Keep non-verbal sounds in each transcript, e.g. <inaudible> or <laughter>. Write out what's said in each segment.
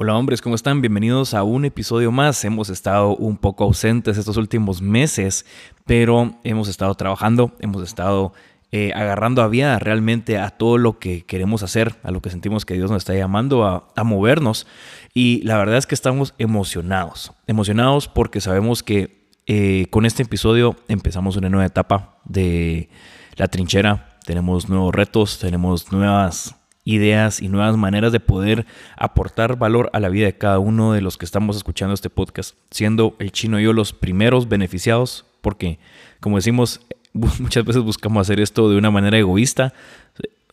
Hola hombres, ¿cómo están? Bienvenidos a un episodio más. Hemos estado un poco ausentes estos últimos meses, pero hemos estado trabajando, hemos estado eh, agarrando a vida realmente a todo lo que queremos hacer, a lo que sentimos que Dios nos está llamando a, movernos. Y la verdad es que estamos emocionados, emocionados porque sabemos que eh, con este episodio empezamos una nueva etapa de la trinchera. Tenemos nuevos retos, tenemos nuevas ideas y nuevas maneras de poder aportar valor a la vida de cada uno de los que estamos escuchando este podcast, siendo el chino y yo los primeros beneficiados, porque como decimos, <laughs> muchas veces buscamos hacer esto de una manera egoísta,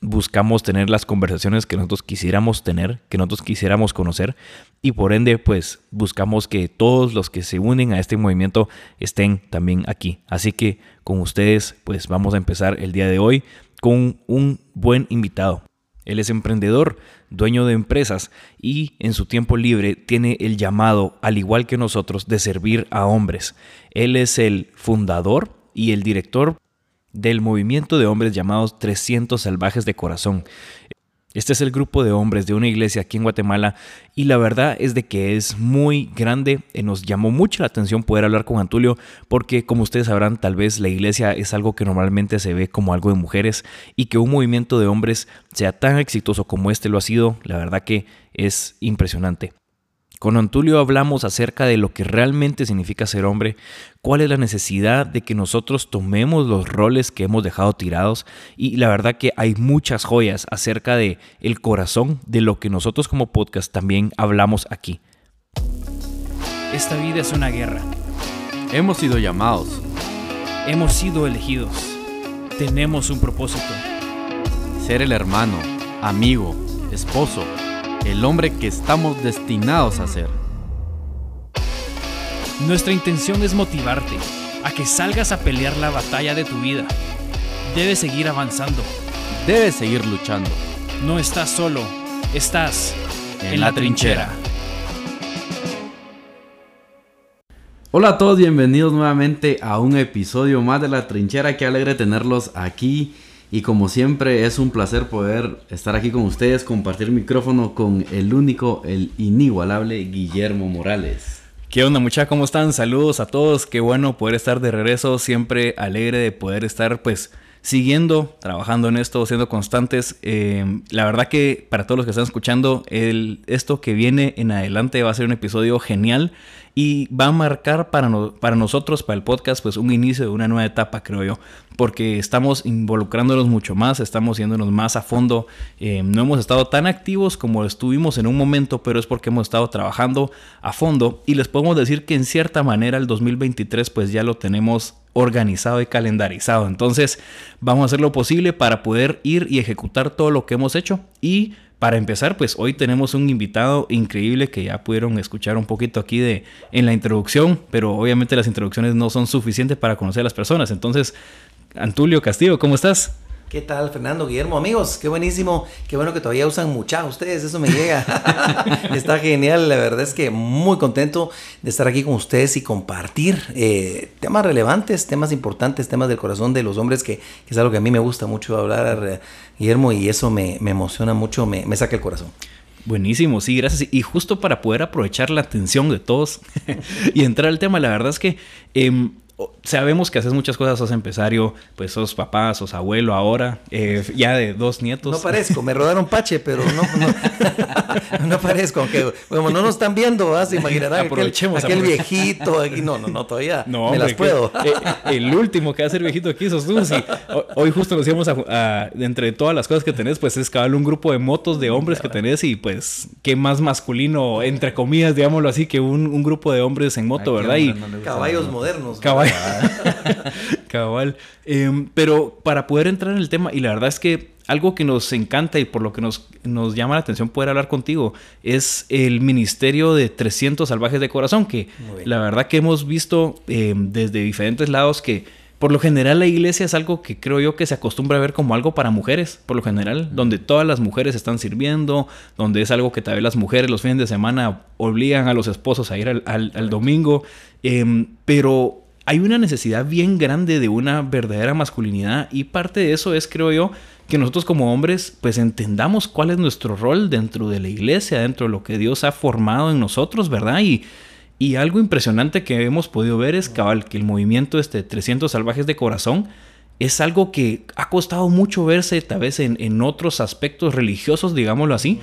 buscamos tener las conversaciones que nosotros quisiéramos tener, que nosotros quisiéramos conocer y por ende pues buscamos que todos los que se unen a este movimiento estén también aquí. Así que con ustedes pues vamos a empezar el día de hoy con un buen invitado. Él es emprendedor, dueño de empresas y en su tiempo libre tiene el llamado, al igual que nosotros, de servir a hombres. Él es el fundador y el director del movimiento de hombres llamados 300 Salvajes de Corazón. Este es el grupo de hombres de una iglesia aquí en Guatemala y la verdad es de que es muy grande. Eh, nos llamó mucho la atención poder hablar con Antulio porque como ustedes sabrán tal vez la iglesia es algo que normalmente se ve como algo de mujeres y que un movimiento de hombres sea tan exitoso como este lo ha sido, la verdad que es impresionante. Con Antulio hablamos acerca de lo que realmente significa ser hombre, cuál es la necesidad de que nosotros tomemos los roles que hemos dejado tirados y la verdad que hay muchas joyas acerca de el corazón de lo que nosotros como podcast también hablamos aquí. Esta vida es una guerra. Hemos sido llamados. Hemos sido elegidos. Tenemos un propósito. Ser el hermano, amigo, esposo el hombre que estamos destinados a ser. Nuestra intención es motivarte a que salgas a pelear la batalla de tu vida. Debes seguir avanzando. Debes seguir luchando. No estás solo, estás en, la, trinchera. Hola a todos, bienvenidos nuevamente a un episodio más de La Trinchera. Qué alegre tenerlos aquí y como siempre es un placer poder estar aquí con ustedes, compartir micrófono con el único, el inigualable Guillermo Morales. ¿Qué onda muchachos? ¿Cómo están? Saludos a todos. Qué bueno poder estar de regreso. Siempre alegre de poder estar pues siguiendo, trabajando en esto, siendo constantes. Eh, la verdad que para todos los que están escuchando, el, esto que viene en adelante va a ser un episodio genial y va a marcar para, para nosotros, para el podcast, pues un inicio de una nueva etapa, creo yo, porque estamos involucrándonos mucho más, estamos yéndonos más a fondo, eh, no hemos estado tan activos como estuvimos en un momento, pero es porque hemos estado trabajando a fondo y les podemos decir que en cierta manera el 2023 pues ya lo tenemos organizado y calendarizado. Entonces vamos a hacer lo posible para poder ir y ejecutar todo lo que hemos hecho y para empezar, pues hoy tenemos un invitado increíble que ya pudieron escuchar un poquito aquí de en la introducción, pero obviamente las introducciones no son suficientes para conocer a las personas. Entonces, Antulio Castillo, ¿cómo estás? ¿Qué tal, Fernando, Guillermo? Amigos, qué buenísimo. Qué bueno que todavía usan mucha ustedes, eso me llega. <laughs> Está genial, la verdad es que muy contento de estar aquí con ustedes y compartir eh, temas relevantes, temas importantes, temas del corazón de los hombres, que, es algo que a mí me gusta mucho hablar, Guillermo, y eso me, emociona mucho, me, me saca el corazón. Buenísimo, sí, gracias. Y justo para poder aprovechar la atención de todos <laughs> y entrar al tema, la verdad es que em, sabemos que haces muchas cosas, sos empresario, pues sos papá, sos abuelo ahora, eh, ya de dos nietos. No parezco, me rodaron pache, pero no, no, <laughs> parezco, aunque como no nos están viendo, vas a imaginarán aprovechemos, aquel, viejito aquí, no, no, no, todavía no, me las puedo. Eh, el último que va a ser viejito aquí sos tú, sí. Hoy justo nos íbamos a, entre todas las cosas que tenés, pues es cabal un grupo de motos de hombres que tenés y pues qué más masculino, entre comillas, digámoslo así, que un, grupo de hombres en moto, ¿verdad? Y caballos modernos. Caballos <laughs> Cabal. Em, pero para poder entrar en el tema, y la verdad es que algo que nos encanta y por lo que nos, nos llama la atención poder hablar contigo es el Ministerio de 300 Salvajes de Corazón, que la verdad que hemos visto em, desde diferentes lados que por lo general la iglesia es algo que creo yo que se acostumbra a ver como algo para mujeres, por lo general, donde todas las mujeres están sirviendo, donde es algo que tal vez las mujeres los fines de semana obligan a los esposos a ir al, domingo, em, pero hay una necesidad bien grande de una verdadera masculinidad y parte de eso es, creo yo, que nosotros como hombres pues entendamos cuál es nuestro rol dentro de la iglesia, dentro de lo que Dios ha formado en nosotros, ¿verdad? Y, y algo impresionante que hemos podido ver es cabal, que el movimiento este 300 salvajes de corazón es algo que ha costado mucho verse tal vez en, en otros aspectos religiosos, digámoslo así,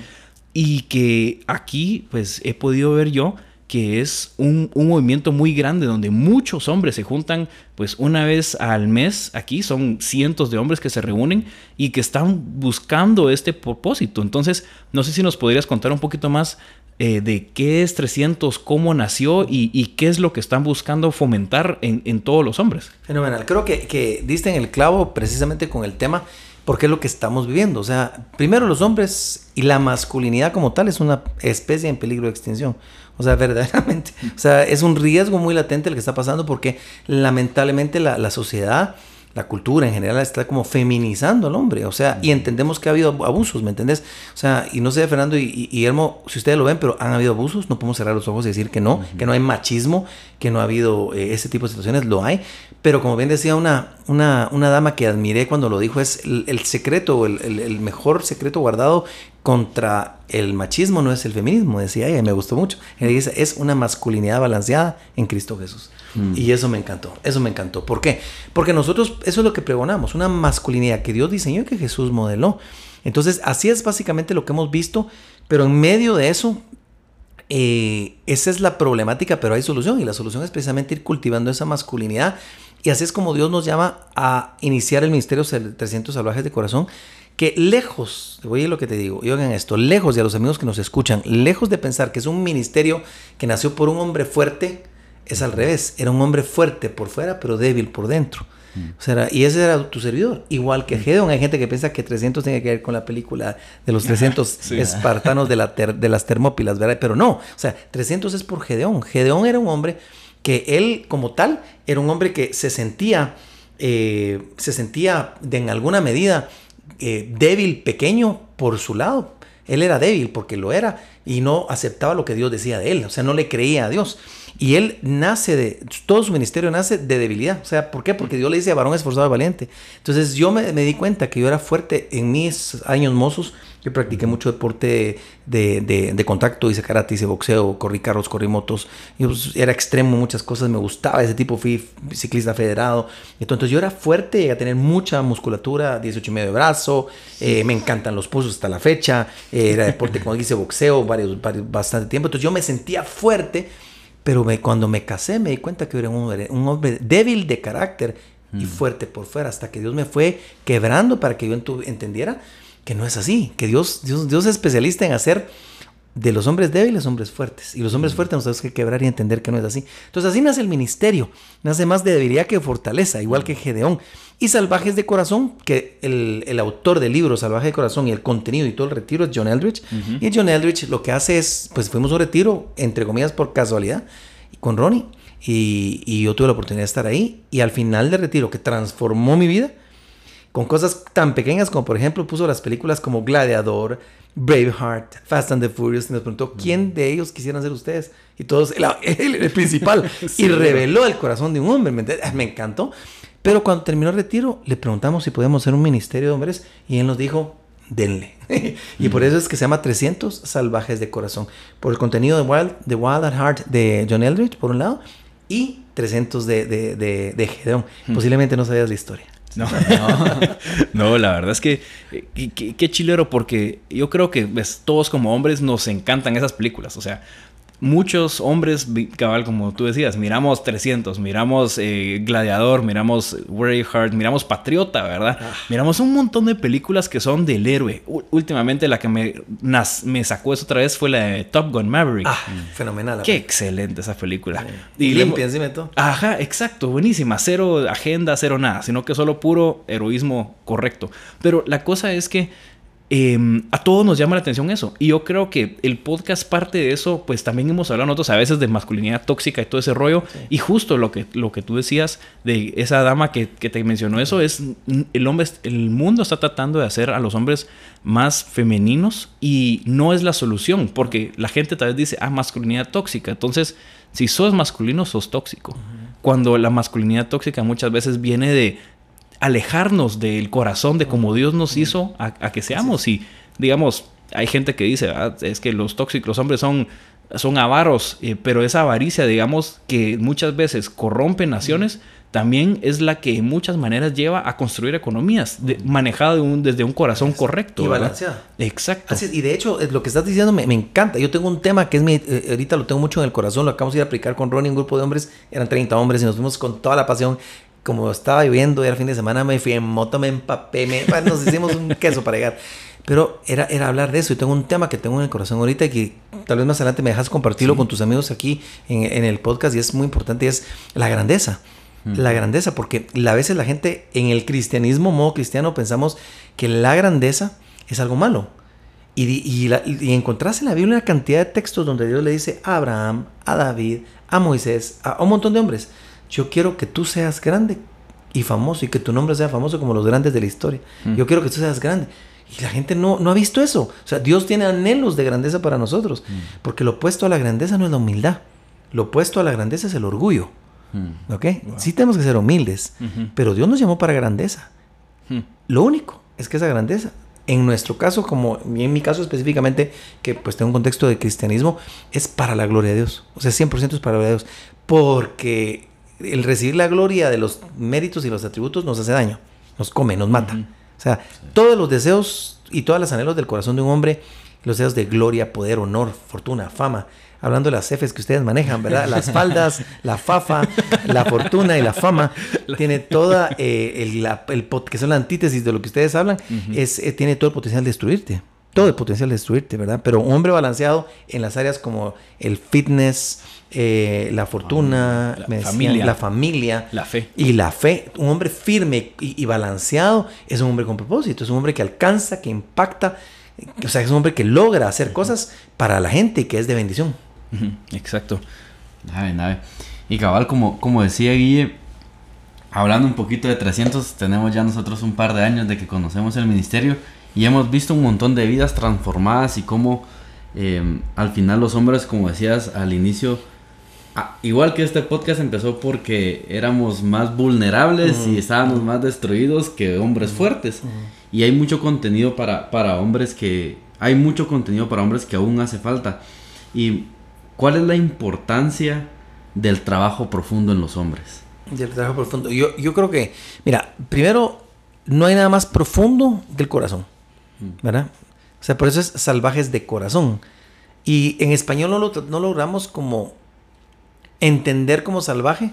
y que aquí pues he podido ver yo que es un, un, movimiento muy grande donde muchos hombres se juntan pues una vez al mes aquí, son cientos de hombres que se reúnen y que están buscando este propósito. Entonces, no sé si nos podrías contar un poquito más eh, de qué es 300, cómo nació y, y, qué es lo que están buscando fomentar en, en todos los hombres. Fenomenal, creo que, que diste en el clavo precisamente con el tema porque es lo que estamos viviendo. O sea, primero los hombres y la masculinidad como tal es una especie en peligro de extinción. O sea, <laughs> verdaderamente. O sea, es un riesgo muy latente el que está pasando porque lamentablemente la, la sociedad la cultura en general está como feminizando al hombre, o sea, y entendemos que ha habido abusos, ¿me entendés? O sea, y no sé, Fernando y, y, Elmo, si ustedes lo ven, pero han habido abusos, no podemos cerrar los ojos y decir que no, que no hay machismo, que no ha habido eh, ese tipo de situaciones, lo hay, pero como bien decía una, una, una dama que admiré cuando lo dijo, es el, el secreto, el, el, el, mejor secreto guardado contra el machismo no es el feminismo, decía ella, y me gustó mucho. Ella dice, es una masculinidad balanceada en Cristo Jesús. Mm. Y eso me encantó, eso me encantó. ¿Por qué? Porque nosotros, eso es lo que pregonamos, una masculinidad que Dios diseñó y que Jesús modeló. Entonces, así es básicamente lo que hemos visto, pero en medio de eso, eh, esa es la problemática, pero hay solución, y la solución es precisamente ir cultivando esa masculinidad. Y así es como Dios nos llama a iniciar el ministerio 300 salvajes de corazón, que lejos, oye lo que te digo, y oigan esto, lejos de a los amigos que nos escuchan, lejos de pensar que es un ministerio que nació por un hombre fuerte, es al revés, era un hombre fuerte por fuera, pero débil por dentro. Mm. O sea, y ese era tu servidor. Igual que Gedeon, hay gente que piensa que 300 tiene que ver con la película de los <laughs> 300 sí. <laughs> espartanos de, la ter, de las Termópilas, ¿verdad? Pero no, o sea, 300 es por Gedeón. Gedeón era un hombre que él, como tal, era un hombre que se sentía, eh, se sentía de, en alguna medida eh, débil, pequeño por su lado. Él era débil porque lo era y no aceptaba lo que Dios decía de él, o sea, no le creía a Dios. Y él nace de, todo su ministerio nace de debilidad. O sea, ¿por qué? Porque Dios le dice varón esforzado y valiente. Entonces yo me, di cuenta que yo era fuerte en mis años mozos. Yo practiqué mucho deporte de, de, de contacto, hice karate, hice boxeo, corrí carros, corrí motos. Yo, pues, era extremo muchas cosas, me gustaba ese tipo, fui ciclista federado. Entonces yo era fuerte, llegué a tener mucha musculatura, 18 y medio de brazo, eh, me encantan los pozos hasta la fecha, eh, era deporte, como hice boxeo varios, varios, bastante tiempo. Entonces yo me sentía fuerte pero me, cuando me casé me di cuenta que era un hombre, un hombre débil de carácter y fuerte por fuera, hasta que Dios me fue quebrando para que yo entendiera que no es así, que Dios, Dios, Dios es especialista en hacer de los hombres débiles hombres fuertes. Y los hombres fuertes nos tenemos que quebrar y entender que no es así. Entonces así nace el ministerio. Nace más de debilidad que fortaleza, igual que Gedeón. Y Salvajes de Corazón, que el, el autor del libro Salvaje de Corazón y el contenido y todo el retiro es John Eldridge. Uh -huh. Y John Eldridge lo que hace es, pues fuimos a un retiro, entre comillas, por casualidad, con Ronnie. Y, y yo tuve la oportunidad de estar ahí. Y al final del retiro, que transformó mi vida, con cosas tan pequeñas como por ejemplo puso las películas como Gladiador, Braveheart, Fast and the Furious, y nos preguntó quién de ellos quisieran ser ustedes. Y todos, el, el, el principal. <laughs> sí, y reveló el corazón de un hombre. ¿me, me, encantó. Pero cuando terminó el retiro, le preguntamos si podíamos hacer un ministerio de hombres y él nos dijo, denle. <laughs> y por eso es que se llama 300 salvajes de corazón. Por el contenido de Wild, de Wild at Heart de John Eldridge, por un lado, y 300 de, de, de, de Gedeon. Hmm. Posiblemente no sabías la historia. No, <laughs> no, no, la verdad es que qué, qué chilero porque yo creo que todos como hombres nos encantan esas películas. O sea, muchos hombres, cabal, como tú decías, miramos 300, miramos eh, Gladiador, miramos Braveheart, miramos Patriota, ¿verdad? Ah. Miramos un montón de películas que son del héroe. U últimamente la que me, me sacó eso otra vez fue la de Top Gun Maverick. Ah, fenomenal. Qué excelente esa película. Sí. Y limpia encima de todo. Ajá, exacto, buenísima. Cero agenda, cero nada, sino que solo puro heroísmo correcto. Pero la cosa es que eh, a todos nos llama la atención eso. Y yo creo que el podcast parte de eso, pues también hemos hablado nosotros a veces de masculinidad tóxica y todo ese rollo. Sí. Y justo lo que, lo que tú decías de esa dama que, que, te mencionó eso es, el hombre, el mundo está tratando de hacer a los hombres más femeninos y no es la solución, porque la gente tal vez dice, ah, masculinidad tóxica. Entonces, si sos masculino, sos tóxico. Uh -huh. Cuando la masculinidad tóxica muchas veces viene de alejarnos del corazón de como Dios nos hizo a, a que seamos. Y digamos, hay gente que dice, ah, es que los tóxicos, los hombres son, son avaros, eh, pero esa avaricia, digamos, que muchas veces corrompe naciones, también es la que en muchas maneras lleva a construir economías, de, manejada de un, desde un corazón correcto. Y balanceada. Exacto. Así es, y de hecho, eh, lo que estás diciendo me, me encanta. Yo tengo un tema que es mi. eh, ahorita lo tengo mucho en el corazón. Lo acabamos de ir a aplicar con Ronnie, un grupo de hombres. Eran 30 hombres y nos fuimos con toda la pasión. Como estaba lloviendo, era fin de semana, me fui en moto, me empapé, me, nos hicimos un <laughs> queso para llegar. Pero era, era hablar de eso. Y tengo un tema que tengo en el corazón ahorita que tal vez más adelante me dejas compartirlo con tus amigos aquí en, en el podcast. Y es muy importante. Y es la grandeza. La grandeza. Porque a veces la gente en el cristianismo, modo cristiano, pensamos que la grandeza es algo malo. Y, y, la- y encontrás en la Biblia una cantidad de textos donde Dios le dice a Abraham, a David, a Moisés, a, a un montón de hombres, yo quiero que tú seas grande y famoso y que tu nombre sea famoso como los grandes de la historia. Yo quiero que tú seas grande. Y la gente no, no ha visto eso. O sea, Dios tiene anhelos de grandeza para nosotros. Porque lo opuesto a la grandeza no es la humildad. Lo opuesto a la grandeza es el orgullo. ¿Ok? Sí tenemos que ser humildes. Pero Dios nos llamó para grandeza. Lo único es que esa grandeza, en nuestro caso, como en mi caso específicamente, que pues tengo un contexto de cristianismo, es para la gloria de Dios. O sea, 100% es para la gloria de Dios. Porque el recibir la gloria de los méritos y los atributos nos hace daño, nos come, nos mata. O sea, todos los deseos y todos los anhelos del corazón de un hombre, los deseos de gloria, poder, honor, fortuna, fama, hablando de las Fs que ustedes manejan, ¿verdad? Las <laughs> faldas, la fafa, la fortuna y la fama, tiene toda, eh, el, la- el pot- que son la antítesis de lo que ustedes hablan, es, eh, tiene todo el potencial de destruirte. Todo el potencial de destruirte, ¿verdad? Pero un hombre balanceado en las áreas como el fitness, eh, la fortuna, La me decían, familia. la familia, La fe. y la fe, un hombre firme y, y balanceado es un hombre con propósito, es un hombre que alcanza, que impacta, o sea, es un hombre que logra hacer cosas para la gente y que es de bendición. Exacto. Nave, nave. Y cabal, como, como decía Guille, hablando un poquito de 300, tenemos ya nosotros un par de años de que conocemos el ministerio y hemos visto un montón de vidas transformadas y cómo eh, al final los hombres, como decías al inicio, ah, igual que este podcast empezó porque éramos más vulnerables y estábamos más destruidos que hombres fuertes. Y hay mucho contenido para, para hombres que... Hay mucho contenido para hombres que aún hace falta. ¿Y cuál es la importancia del trabajo profundo en los hombres? Del trabajo profundo. Yo, yo creo que, mira, primero, no hay nada más profundo que el corazón, ¿verdad? O sea, por eso es salvajes de corazón. Y en español no lo, no logramos como entender como salvaje,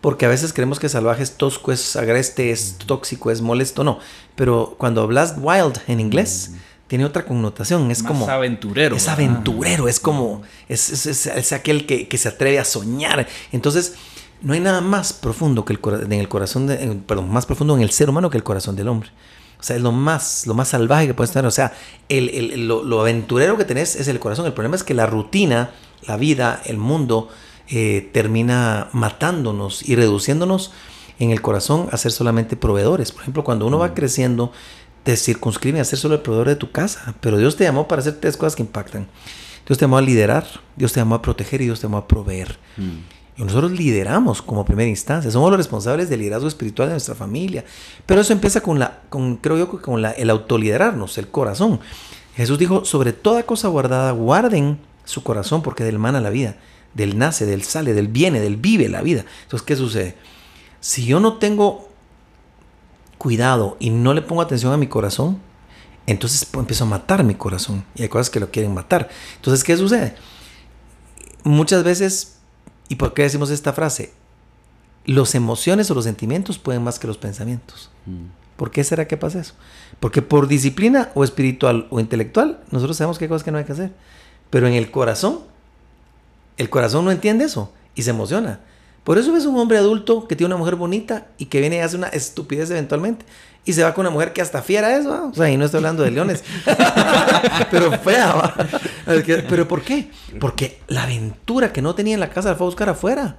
porque a veces creemos que salvaje es tosco, es agreste, es tóxico, es molesto, no. Pero cuando hablas wild en inglés, tiene otra connotación, es Más como... aventurero. Es aventurero, es como, es, es- es- es aquel que, que se atreve a soñar. Entonces, no hay nada más profundo que el en el corazón, de, en- perdón, más profundo en el ser humano que el corazón del hombre. O sea, es lo más, lo más salvaje que puedes tener. O sea, el- el- lo, lo aventurero que tenés es el corazón. El problema es que la rutina, la vida, el mundo, eh, termina matándonos y reduciéndonos en el corazón a ser solamente proveedores. Por ejemplo, cuando uno va creciendo, te circunscribe a ser solo el proveedor de tu casa. Pero Dios te llamó para hacer tres cosas que impactan. Dios te llamó a liderar, Dios te llamó a proteger y Dios te llamó a proveer. Y nosotros lideramos como primera instancia, somos los responsables del liderazgo espiritual de nuestra familia. Pero eso empieza con la, con, creo yo, que con la, el autoliderarnos, el corazón. Jesús dijo, sobre toda cosa guardada, guarden su corazón porque del mana la vida. Del nace, del sale, del viene, del vive la vida. Entonces, ¿qué sucede? Si yo no tengo cuidado y no le pongo atención a mi corazón, entonces pues, empiezo a matar mi corazón. Y hay cosas que lo quieren matar. Entonces, ¿qué sucede? Muchas veces, ¿y por qué decimos esta frase? Los emociones o los sentimientos pueden más que los pensamientos. ¿Por qué será que pasa eso? Porque por disciplina o espiritual o intelectual, nosotros sabemos que hay cosas que no hay que hacer. Pero en el corazón, el corazón no entiende eso y se emociona. Por eso ves un hombre adulto que tiene una mujer bonita y que viene y hace una estupidez eventualmente. Y se va con una mujer que hasta fiera eso. ¿va? O sea, y no estoy hablando de leones. <laughs> Pero fea, ¿va? Es ¿Pero por qué? Porque la aventura que no tenía en la casa la fue a buscar afuera.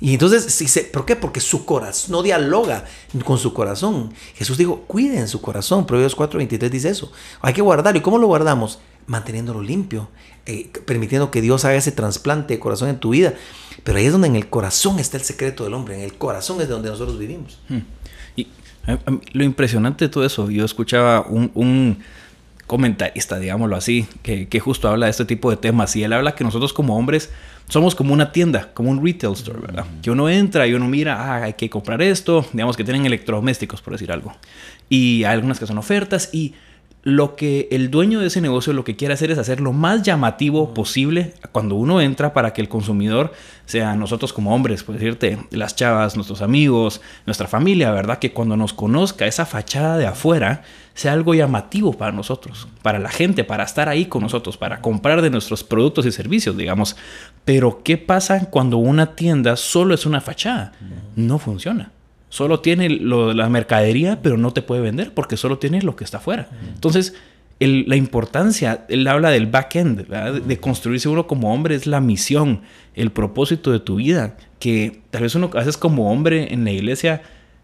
Y entonces, si se, ¿por qué? Porque su corazón no dialoga con su corazón. Jesús dijo, cuiden su corazón. Proverbios 4:23 dice eso. Hay que guardarlo. ¿Y cómo lo guardamos? Manteniéndolo limpio, eh, permitiendo que Dios haga ese trasplante de corazón en tu vida. Pero ahí es donde en el corazón está el secreto del hombre. En el corazón es de donde nosotros vivimos. Hmm. Y Lo impresionante de todo eso, yo escuchaba un, comentarista, digámoslo así, que, que, justo habla de este tipo de temas y él habla que nosotros como hombres somos como una tienda, como un retail store, ¿verdad? Que uno entra y uno mira, ah, hay que comprar esto, digamos que tienen electrodomésticos, por decir algo. Y hay algunas que son ofertas y lo que el dueño de ese negocio lo que quiere hacer es hacer lo más llamativo posible cuando uno entra para que el consumidor, sea nosotros como hombres, por decirte, las chavas, nuestros amigos, nuestra familia, ¿verdad? Que cuando nos conozca esa fachada de afuera sea algo llamativo para nosotros, para la gente, para estar ahí con nosotros, para comprar de nuestros productos y servicios, digamos. Pero ¿qué pasa cuando una tienda solo es una fachada? No funciona. Solo tiene lo, la mercadería, pero no te puede vender porque solo tiene lo que está afuera. Entonces, la importancia, él habla del back-end, de construirse uno como hombre, es la misión, el propósito de tu vida, que tal vez uno a veces como hombre en la iglesia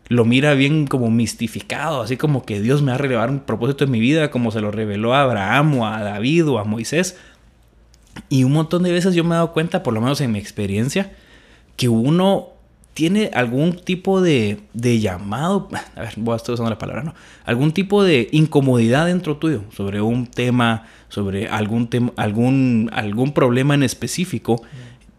lo mira bien como mistificado, así como que Dios me va a relevar un propósito en mi vida, como se lo reveló a Abraham o a David o a Moisés. Y un montón de veces yo me he dado cuenta, por lo menos en mi experiencia, que uno tiene algún tipo de, llamado, <laughs> a ver, voy a estar usando la palabra, ¿no? Algún tipo de incomodidad dentro tuyo sobre un tema, sobre algún, tema, algún, algún problema en específico.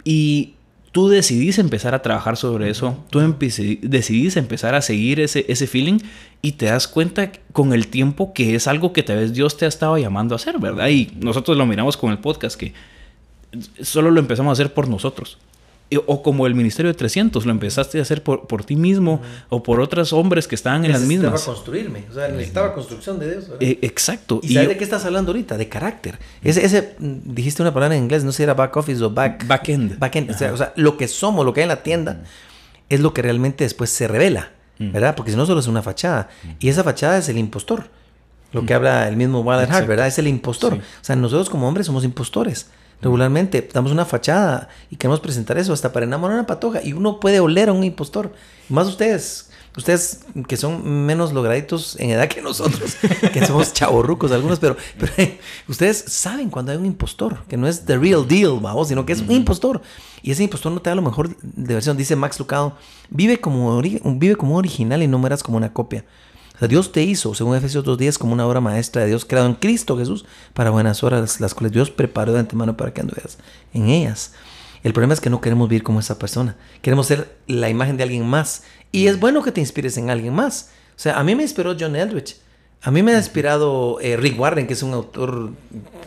Y tú decidís empezar a trabajar sobre eso, tú decidís empezar a seguir ese, ese feeling y te das cuenta con el tiempo que es algo que tal vez Dios te ha estado llamando a hacer, ¿verdad? Y nosotros lo miramos con el podcast, que solo lo empezamos a hacer por nosotros. O como el Ministerio de 300, lo empezaste a hacer por, por ti mismo o por otros hombres que estaban en las mismas. Necesitaba construirme, o sea, necesitaba construcción de Dios. Eh, exacto. ¿Y, sabes de qué estás hablando ahorita? De carácter. Ese, ese, dijiste una palabra en inglés, no sé si era back office o back... Back-end. Back-end. O sea, o sea, lo que somos, lo que hay en la tienda, es lo que realmente después se revela, ¿verdad? Porque si no, solo es una fachada. Y esa fachada es el impostor. Lo que habla el mismo Walter Hart, ¿verdad? Es el impostor. O sea, nosotros como hombres somos impostores regularmente. Damos una fachada y queremos presentar eso hasta para enamorar a una patoja. Y uno puede oler a un impostor. Más ustedes, ustedes que son menos lograditos en edad que nosotros, <laughs> que somos chavorrucos algunos, pero, pero <laughs> ustedes saben cuando hay un impostor, que no es the real deal, vamos, sino que es un impostor. Y ese impostor no te da lo mejor de versión. Dice Max Lucado, vive como, vive como original y no mueras como una copia. Dios te hizo, según Efesios 2.10, como una obra maestra de Dios creado en Cristo Jesús para buenas horas, las cuales Dios preparó de antemano para que anduveas en ellas. El problema es que no queremos vivir como esa persona. Queremos ser la imagen de alguien más. Y es bueno que te inspires en alguien más. O sea, a mí me inspiró John Eldridge. A mí me ha inspirado eh, Rick Warren, que es un autor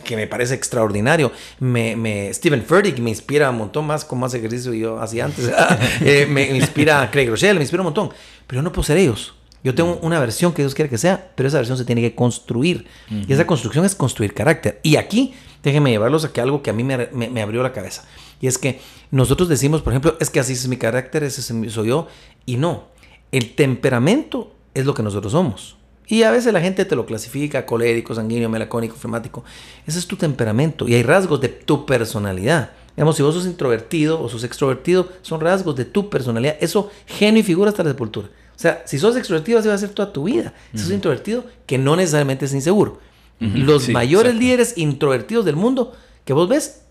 que me parece extraordinario. Me, me, Stephen Furtick me inspira un montón más con más ejercicio yo hacía antes. <laughs> Eh, me inspira Craig Rochelle, me inspira un montón. Pero no puedo ser ellos. Yo tengo una versión que Dios quiere que sea, pero esa versión se tiene que construir. Y esa construcción es construir carácter. Y aquí, déjenme llevarlos a que algo que a mí me, abrió la cabeza. Y es que nosotros decimos, por ejemplo, es que así es mi carácter, ese soy yo. Y no, el temperamento es lo que nosotros somos. Y a veces la gente te lo clasifica, colérico, sanguíneo, melacónico, flemático. Ese es tu temperamento. Y hay rasgos de tu personalidad. Digamos, si vos sos introvertido o sos extrovertido, son rasgos de tu personalidad. Eso genio y figura hasta la sepultura. O sea, si sos extrovertido, así va a ser toda tu vida. Si sos introvertido, que no necesariamente es inseguro. Los mayores líderes introvertidos del mundo que vos ves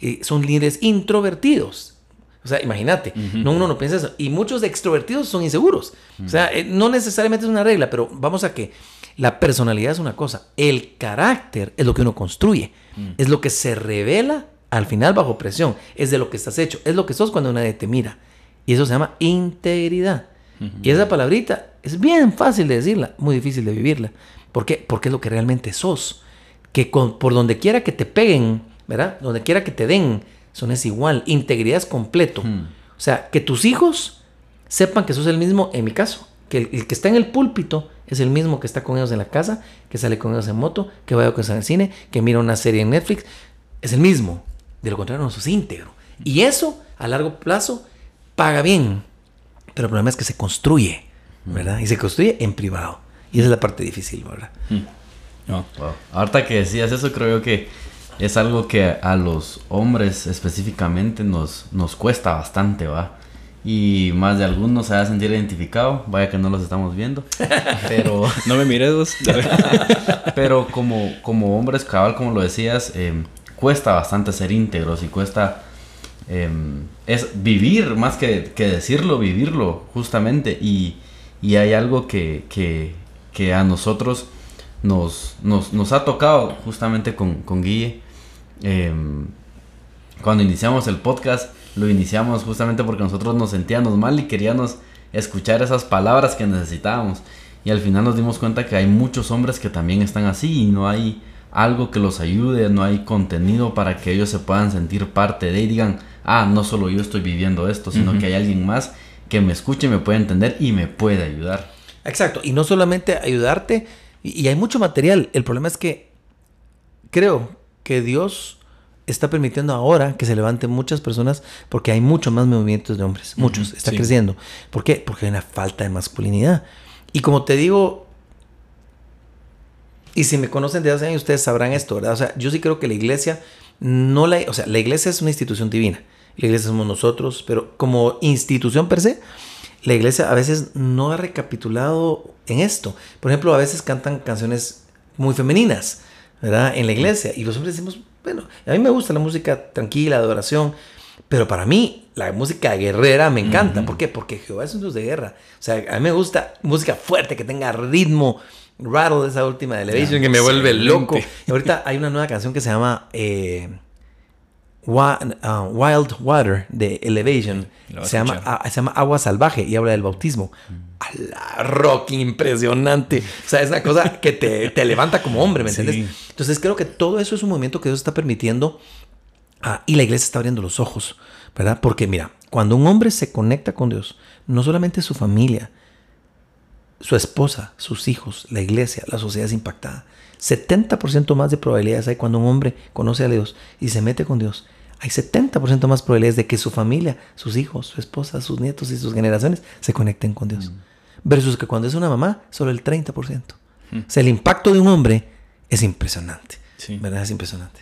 eh, son líderes introvertidos. O sea, imagínate, no uno no piensa eso. Y muchos extrovertidos son inseguros. O sea, eh, no necesariamente es una regla, pero vamos a que la personalidad es una cosa. El carácter es lo que uno construye. Es lo que se revela al final bajo presión. Es de lo que estás hecho. Es lo que sos cuando nadie te mira. Y eso se llama integridad. Y esa palabrita es bien fácil de decirla, muy difícil de vivirla. ¿Por qué? Porque es lo que realmente sos. Que por donde quiera que te peguen, ¿verdad? Donde quiera que te den, son es igual. Integridad es completo. O sea, que tus hijos sepan que sos el mismo, en mi caso, que el, que está en el púlpito es el mismo que está con ellos en la casa, que sale con ellos en moto, que vaya con ellos al cine, que mira una serie en Netflix. Es el mismo. De lo contrario, no sos íntegro. Y eso, a largo plazo, paga bien. Pero el problema es que se construye, ¿verdad? Y se construye en privado. Y esa es la parte difícil, ¿verdad? Mm. Ahorita que decías eso, creo que es algo que a los hombres específicamente nos, nos cuesta bastante, ¿va? Y más de algunos se va a sentir identificado, vaya que no los estamos viendo, <laughs> pero... <laughs> no me mires vos. <laughs> pero como, como hombres, cabal, como lo decías, em, cuesta bastante ser íntegros y cuesta Em, es vivir, más que, decirlo, vivirlo, justamente. Y, Y hay algo que, que, que a nosotros nos, nos, nos, ha tocado justamente con, con Guille. Em, cuando iniciamos el podcast, lo iniciamos justamente porque nosotros nos sentíamos mal y queríamos escuchar esas palabras que necesitábamos. Y al final nos dimos cuenta que hay muchos hombres que también están así y no hay algo que los ayude, no hay contenido para que ellos se puedan sentir parte de y digan, ah, no solo yo estoy viviendo esto, sino que hay alguien más que me escuche, me puede entender y me puede ayudar. Exacto, y no solamente ayudarte, y, hay mucho material, el problema es que creo que Dios está permitiendo ahora que se levanten muchas personas porque hay muchos más movimientos de hombres, muchos, está creciendo. ¿Por qué? Porque hay una falta de masculinidad. Y como te digo, y si me conocen de hace años, ustedes sabrán esto, ¿verdad? O sea, yo sí creo que la iglesia no la, o sea, la iglesia es una institución divina. La iglesia somos nosotros, pero como institución per se, la iglesia a veces no ha recapitulado en esto. Por ejemplo, a veces cantan canciones muy femeninas, ¿verdad? En la iglesia. Y los hombres decimos, bueno, a mí me gusta la música tranquila, de oración, pero para mí la música guerrera me encanta. ¿Por qué? Porque Jehová es un Dios de guerra. O sea, a mí me gusta música fuerte, que tenga ritmo. Rattle, esa última de Elevation, que me vuelve loco. Y ahorita hay una nueva canción que se llama eh, uh, Wild Water de Elevation. Se llama, ah, se llama Agua Salvaje y habla del bautismo. A la rock impresionante. O sea, es una cosa que te, te levanta como hombre, ¿me entiendes? Entonces creo que todo eso es un movimiento que Dios está permitiendo Ah, y la iglesia está abriendo los ojos, ¿verdad? Porque mira, cuando un hombre se conecta con Dios, no solamente su familia, su esposa, sus hijos, la iglesia, la sociedad es impactada. 70% más de probabilidades hay cuando un hombre conoce a Dios y se mete con Dios. Hay 70% más probabilidades de que su familia, sus hijos, su esposa, sus nietos y sus generaciones se conecten con Dios. Mm. Versus que cuando es una mamá, solo el 30%. Mm. O sea, el impacto de un hombre es impresionante. ¿Verdad? Es impresionante.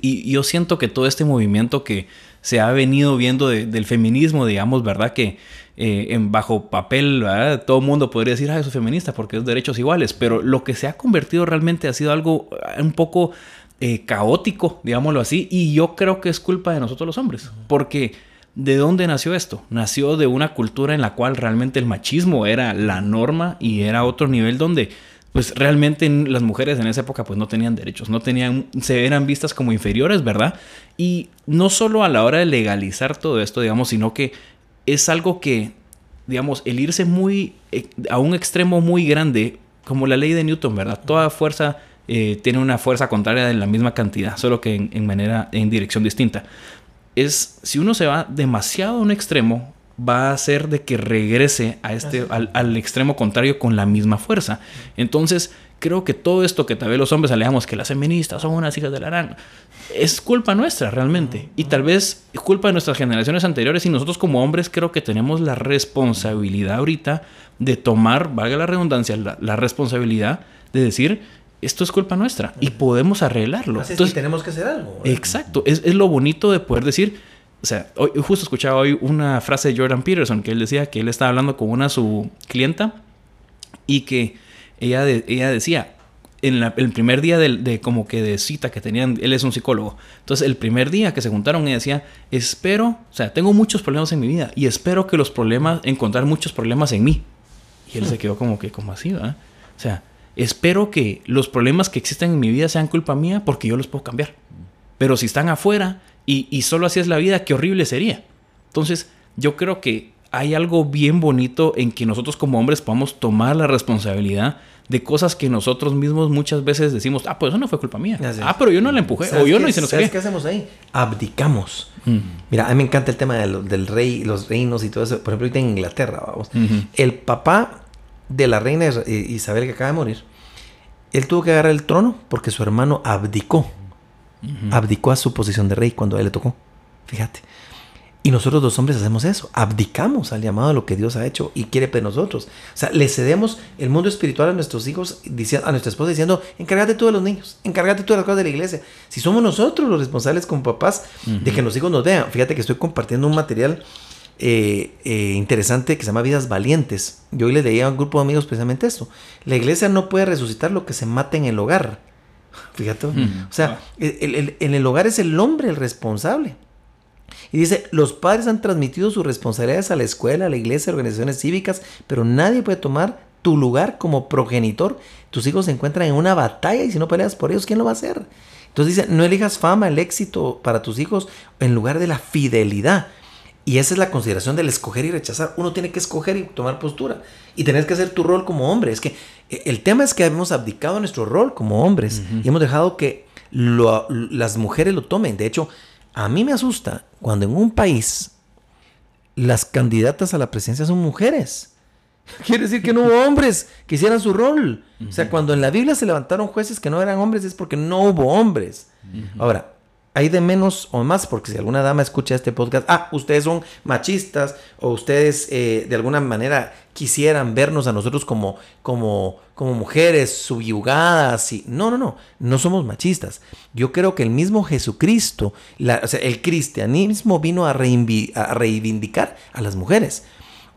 Y yo siento que todo este movimiento que se ha venido viendo del feminismo, digamos, ¿verdad? Que eh, en bajo papel, ¿verdad? todo el mundo podría decir, ah, soy feminista porque es derechos iguales, pero lo que se ha convertido realmente ha sido algo eh, un poco eh, caótico, digámoslo así, y yo creo que es culpa de nosotros los hombres, porque ¿de dónde nació esto? Nació de una cultura en la cual realmente el machismo era la norma y era otro nivel donde pues realmente las mujeres en esa época pues no tenían derechos, no tenían, se eran vistas como inferiores, ¿verdad? Y no solo a la hora de legalizar todo esto, digamos, sino que es algo que, digamos, el irse muy, eh, a un extremo muy grande, como la ley de Newton, ¿verdad? Toda fuerza eh, tiene una fuerza contraria de la misma cantidad, solo que en, en manera, en dirección distinta. Es, si uno se va demasiado a un extremo, va a hacer de que regrese a este, al, extremo contrario con la misma fuerza. Entonces, creo que todo esto que tal vez los hombres alejamos que las feministas son unas hijas de la gran, es culpa nuestra realmente. Y tal vez culpa de nuestras generaciones anteriores. Y nosotros como hombres creo que tenemos la responsabilidad ahorita de tomar, valga la redundancia, la, responsabilidad de decir, esto es culpa nuestra y podemos arreglarlo. Entonces, tenemos que hacer algo. Exacto, es, es, lo bonito de poder decir, o sea, hoy, justo escuchaba hoy una frase de Jordan Peterson que él decía que él estaba hablando con una su clienta y que ella, ella decía, en el primer día de, como que de cita que tenían, él es un psicólogo. Entonces, el primer día que se juntaron, ella decía, espero, o sea, tengo muchos problemas en mi vida y espero que los problemas, encontrar muchos problemas en mí. Y él se quedó como que, como así, ¿verdad? O sea, espero que los problemas que existen en mi vida sean culpa mía porque yo los puedo cambiar. Pero si están afuera, y, solo así es la vida, qué horrible sería. Entonces, yo creo que hay algo bien bonito en que nosotros como hombres podamos tomar la responsabilidad de cosas que nosotros mismos muchas veces decimos, ah, pues eso no fue culpa mía. Ah, pero yo no la empujé. O yo no hice no ¿Sabes qué hacemos ahí? Abdicamos. Mm. Mira, a mí me encanta el tema del, rey, los reinos y todo eso. Por ejemplo, ahorita en Inglaterra, vamos. El papá de la reina Isabel que acaba de morir, él tuvo que agarrar el trono porque su hermano abdicó. Abdicó a su posición de rey cuando a él le tocó. Fíjate. Y nosotros los hombres hacemos eso, abdicamos al llamado a lo que Dios ha hecho y quiere de nosotros. O sea, le cedemos el mundo espiritual a nuestros hijos, a nuestra esposa diciendo, encárgate tú de los niños, encárgate tú de las cosas de la iglesia. Si somos nosotros los responsables como papás de que los hijos nos vean. Fíjate que estoy compartiendo un material eh, eh, interesante que se llama Vidas Valientes. Yo hoy le leía a un grupo de amigos precisamente esto. La iglesia no puede resucitar lo que se mata en el hogar. <laughs> Fíjate. O sea, en el hogar es el hombre el responsable. Y dice, los padres han transmitido sus responsabilidades a la escuela, a la iglesia, a organizaciones cívicas, pero nadie puede tomar tu lugar como progenitor. Tus hijos se encuentran en una batalla y si no peleas por ellos, ¿quién lo va a hacer? Entonces dice, no elijas fama, el éxito para tus hijos en lugar de la fidelidad. Y esa es la consideración del escoger y rechazar. Uno tiene que escoger y tomar postura. Y tenés que hacer tu rol como hombre. Es que eh, el tema es que hemos abdicado nuestro rol como hombres y hemos dejado que las mujeres lo tomen. De hecho, a mí me asusta cuando en un país las candidatas a la presidencia son mujeres. <laughs> Quiere decir que no hubo hombres que hicieran su rol. O sea, cuando en la Biblia se levantaron jueces que no eran hombres es porque no hubo hombres. Ahora, hay de menos o más, porque si alguna dama escucha este podcast, ah, ustedes son machistas o ustedes eh, de alguna manera quisieran vernos a nosotros como, como, como mujeres subyugadas. Y... No, no, no, no somos machistas. Yo creo que el mismo Jesucristo, o sea, el cristianismo vino a, a reivindicar a las mujeres.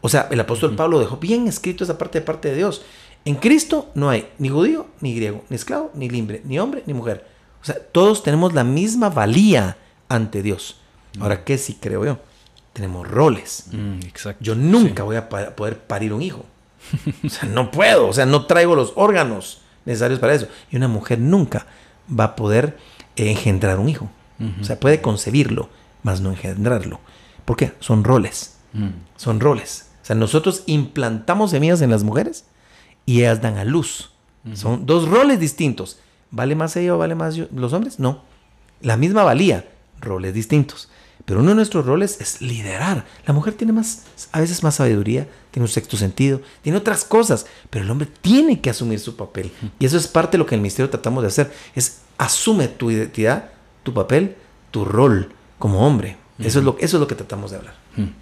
O sea, el apóstol Pablo dejó bien escrito esa parte de parte de Dios. En Cristo no hay ni judío, ni griego, ni esclavo, ni libre, ni hombre, ni mujer. O sea, todos tenemos la misma valía ante Dios. Ahora, ¿qué sí creo yo? Tenemos roles. Mm, exacto. Yo nunca voy a poder parir un hijo. o sea, no puedo. O sea, no traigo los órganos necesarios para eso. Y una mujer nunca va a poder engendrar un hijo. O sea, puede concebirlo, mas no engendrarlo. ¿Por qué? Son roles. Mm. Son roles. O sea, nosotros implantamos semillas en las mujeres y ellas dan a luz. Son dos roles distintos. ¿Vale más ella o vale más los hombres? No. La misma valía, roles distintos. Pero uno de nuestros roles es liderar. La mujer tiene más, a veces más sabiduría, tiene un sexto sentido, tiene otras cosas, pero el hombre tiene que asumir su papel. Y eso es parte de lo que en el ministerio tratamos de hacer, es asume tu identidad, tu papel, tu rol como hombre. Eso, es lo, eso es lo que tratamos de hablar.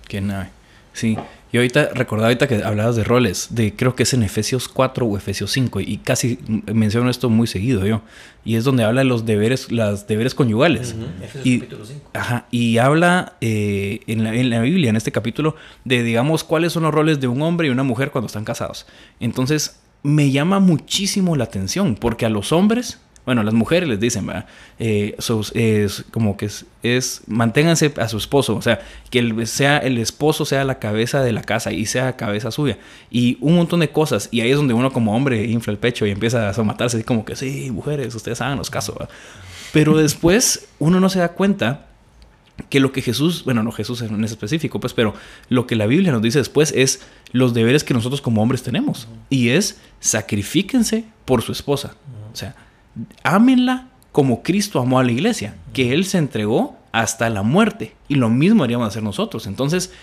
Qué nave. Sí, y ahorita, recordaba ahorita que hablabas de roles, de creo que es en Efesios 4 o Efesios 5, y casi menciono esto muy seguido yo. Y es donde habla de los deberes, las deberes conyugales. y, capítulo 5. Ajá, y habla eh, en, la, en, la, Biblia, en este capítulo, de digamos cuáles son los roles de un hombre y una mujer cuando están casados. Entonces, me llama muchísimo la atención, porque a los hombres bueno, las mujeres les dicen, ¿verdad? Eh, es como que es, manténganse a su esposo, o sea, que el, sea el esposo sea la cabeza de la casa y sea cabeza suya. Y un montón de cosas. Y ahí es donde uno como hombre infla el pecho y empieza a somatarse así como que, sí, mujeres, ustedes hagan los casos. Pero después uno no se da cuenta que lo que Jesús, bueno, no Jesús en específico, pues, pero lo que la Biblia nos dice después es los deberes que nosotros como hombres tenemos. Y es sacrifíquense por su esposa. O sea, ámenla como Cristo amó a la iglesia, que Él se entregó hasta la muerte. Y lo mismo haríamos hacer nosotros. Entonces,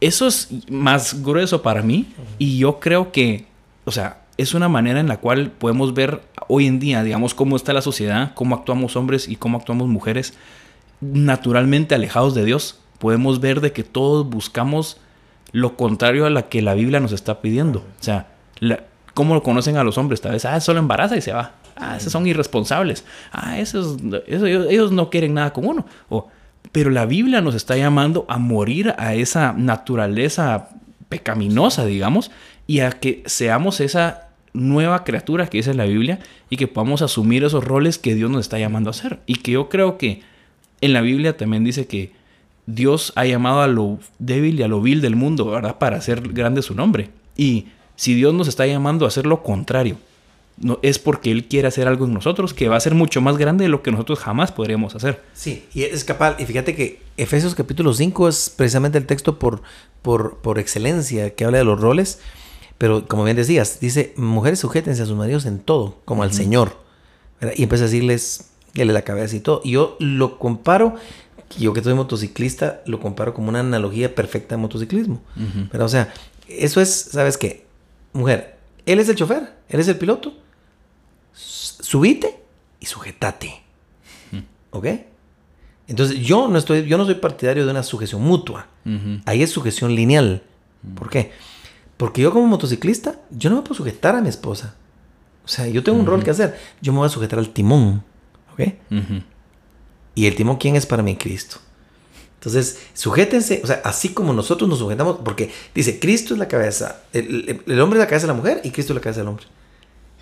eso es más grueso para mí y yo creo que, o sea, es una manera en la cual podemos ver hoy en día, digamos, cómo está la sociedad, cómo actuamos hombres y cómo actuamos mujeres naturalmente alejados de Dios. Podemos ver de que todos buscamos lo contrario a la que la Biblia nos está pidiendo. O sea, ¿cómo lo conocen a los hombres? Tal vez, ah, solo embaraza y se va. Ah, esos son irresponsables. Ah, esos, ellos, no quieren nada con uno. pero la Biblia nos está llamando a morir a esa naturaleza pecaminosa, digamos, y a que seamos esa nueva criatura que dice la Biblia y que podamos asumir esos roles que Dios nos está llamando a hacer. Y que yo creo que en la Biblia también dice que Dios ha llamado a lo débil y a lo vil del mundo. Para hacer grande su nombre. Y si Dios nos está llamando a hacer lo contrario, no, es porque Él quiere hacer algo en nosotros que va a ser mucho más grande de lo que nosotros jamás podríamos hacer. Sí, y es capaz, y fíjate que Efesios capítulo 5 es precisamente el texto por, por, por excelencia que habla de los roles, pero como bien decías, dice, mujeres sujétense a sus maridos en todo, como al Señor, y empieza a decirles, le la cabeza y todo. Y yo lo comparo, yo que soy motociclista, lo comparo como una analogía perfecta de motociclismo. Pero o sea, eso es, ¿sabes qué? Mujer, él es el chofer, él es el piloto subite y sujetate. ¿Ok? Entonces yo no, estoy, yo no soy partidario de una sujeción mutua. Ahí es sujeción lineal. ¿Por qué? Porque yo como motociclista, yo no me puedo sujetar a mi esposa. O sea, yo tengo un rol que hacer. Yo me voy a sujetar al timón. ¿Ok? Y el timón, ¿quién es para mí? Cristo. Entonces, sujétense, o sea, así como nosotros nos sujetamos, porque dice, Cristo es la cabeza, el, el hombre es la cabeza de la mujer y Cristo es la cabeza del hombre.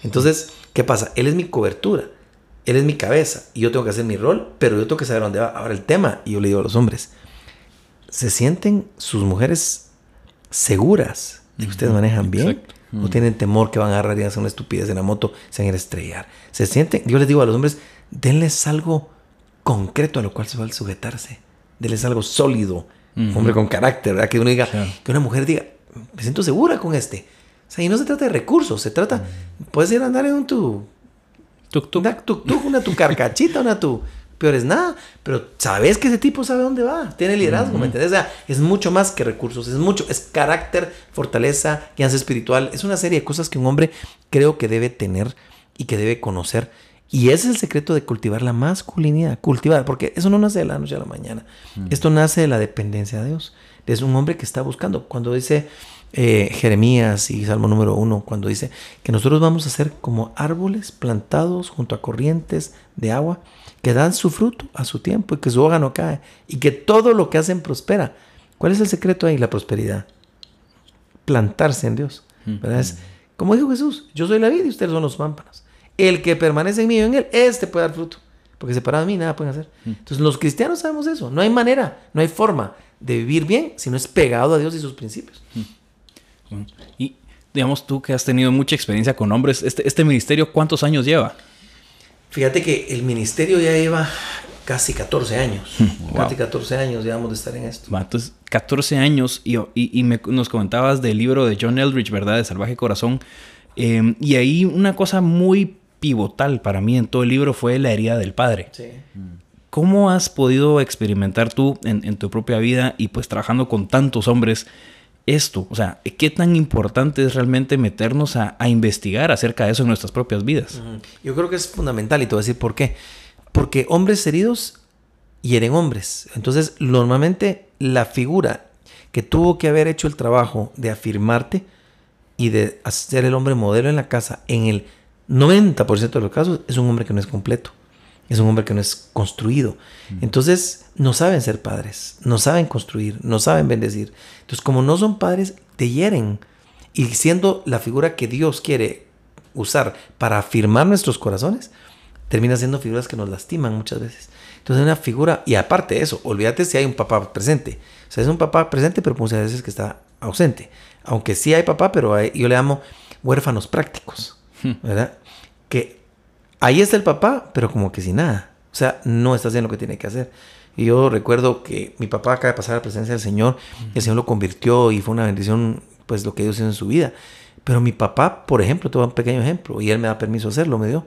Entonces, ¿qué pasa? Él es mi cobertura, él es mi cabeza y yo tengo que hacer mi rol, pero yo tengo que saber dónde va. Ahora el tema, y yo le digo a los hombres, se sienten sus mujeres seguras de que ustedes manejan bien. No tienen temor que van a agarrar y hacer una estupidez en la moto, se van a estrellar. Se sienten, yo les digo a los hombres, denles algo concreto a lo cual se va a sujetarse. Denles algo sólido, hombre con carácter, ¿verdad? Que uno diga, que una mujer diga, me siento segura con este. O sea, y no se trata de recursos, se trata, puedes ir a andar en un tu... Tuk tuk. Una tuk tuk, una tu carcachita, una tu... Peor es nada, pero sabes que ese tipo sabe dónde va, tiene liderazgo, ¿me entiendes? O sea, es mucho más que recursos, es mucho, es carácter, fortaleza, guianza espiritual, es una serie de cosas que un hombre creo que debe tener y que debe conocer. Y ese es el secreto de cultivar la masculinidad, cultivar, porque eso no nace de la noche a la mañana, esto nace de la dependencia de Dios, es un hombre que está buscando, cuando dice eh, Jeremías y Salmo número uno, cuando dice que nosotros vamos a ser como árboles plantados junto a corrientes de agua que dan su fruto a su tiempo y que su hoja no cae y que todo lo que hacen prospera. ¿Cuál es el secreto ahí? La prosperidad. Plantarse en Dios. ¿verdad? Es, como dijo Jesús, yo soy la vida y ustedes son los pámpanos. El que permanece en mí y en él, este puede dar fruto. Porque separado de mí nada pueden hacer. Entonces los cristianos sabemos eso. No hay manera, no hay forma de vivir bien si no es pegado a Dios y sus principios. Y digamos tú que has tenido mucha experiencia con hombres, este, este ministerio, ¿cuántos años lleva? Fíjate que el ministerio ya lleva casi 14 años. Casi 14 años llevamos de estar en esto. Entonces, 14 años y, y, y me- nos comentabas del libro de John Eldridge, ¿verdad? De Salvaje Corazón. Eh, y ahí una cosa muy pivotal para mí en todo el libro fue la herida del padre. Sí. ¿Cómo has podido experimentar tú en, en tu propia vida y pues trabajando con tantos hombres esto? O sea, ¿qué tan importante es realmente meternos a, a investigar acerca de eso en nuestras propias vidas? Yo creo que es fundamental y te voy a decir por qué. Porque hombres heridos hieren hombres. Entonces, normalmente la figura que tuvo que haber hecho el trabajo de afirmarte y de hacer el hombre modelo en la casa, en el 90% de los casos, es un hombre que no es completo. Es un hombre que no es construido. Entonces, no saben ser padres, no saben construir, no saben bendecir. Entonces, como no son padres, te hieren. Y siendo la figura que Dios quiere usar para afirmar nuestros corazones, termina siendo figuras que nos lastiman muchas veces. Entonces, una figura, y aparte de eso, olvídate si hay un papá presente. O sea, es un papá presente, pero muchas veces que está ausente. Aunque sí hay papá, pero hay- yo le llamo huérfanos prácticos, ¿verdad? Que ahí está el papá, pero como que sin nada. O sea, no está haciendo lo que tiene que hacer. Y yo recuerdo que mi papá acaba de pasar a la presencia del Señor, y el Señor lo convirtió y fue una bendición, pues lo que Dios hizo en su vida. Pero mi papá, por ejemplo, te voy a un pequeño ejemplo, y él me da permiso de hacerlo, me dio.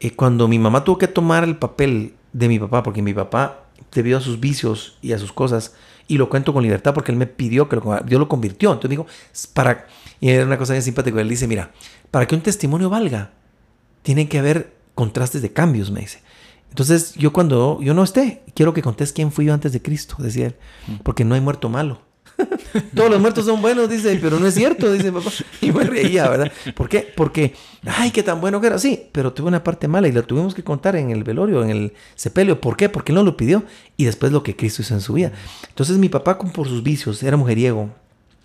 Eh, cuando mi mamá tuvo que tomar el papel de mi papá, porque mi papá, debido a sus vicios y a sus cosas, y lo cuento con libertad porque él me pidió que lo, Dios lo convirtió. Entonces digo, "Es para, y era una cosa bien simpática, él dice, mira, para que un testimonio valga, tienen que haber contrastes de cambios, me dice. Entonces, yo cuando yo no esté, quiero que contés quién fui yo antes de Cristo, decía él, porque no hay muerto malo. <laughs> Todos los muertos son buenos, dice, pero no es cierto, dice papá. Y me reía, ¿verdad? ¿Por qué? Porque, ay, qué tan bueno que era. Sí, pero tuvo una parte mala y la tuvimos que contar en el velorio, en el sepelio. ¿Por qué? Porque él no lo pidió. Y después lo que Cristo hizo en su vida. Entonces, mi papá, por sus vicios, era mujeriego,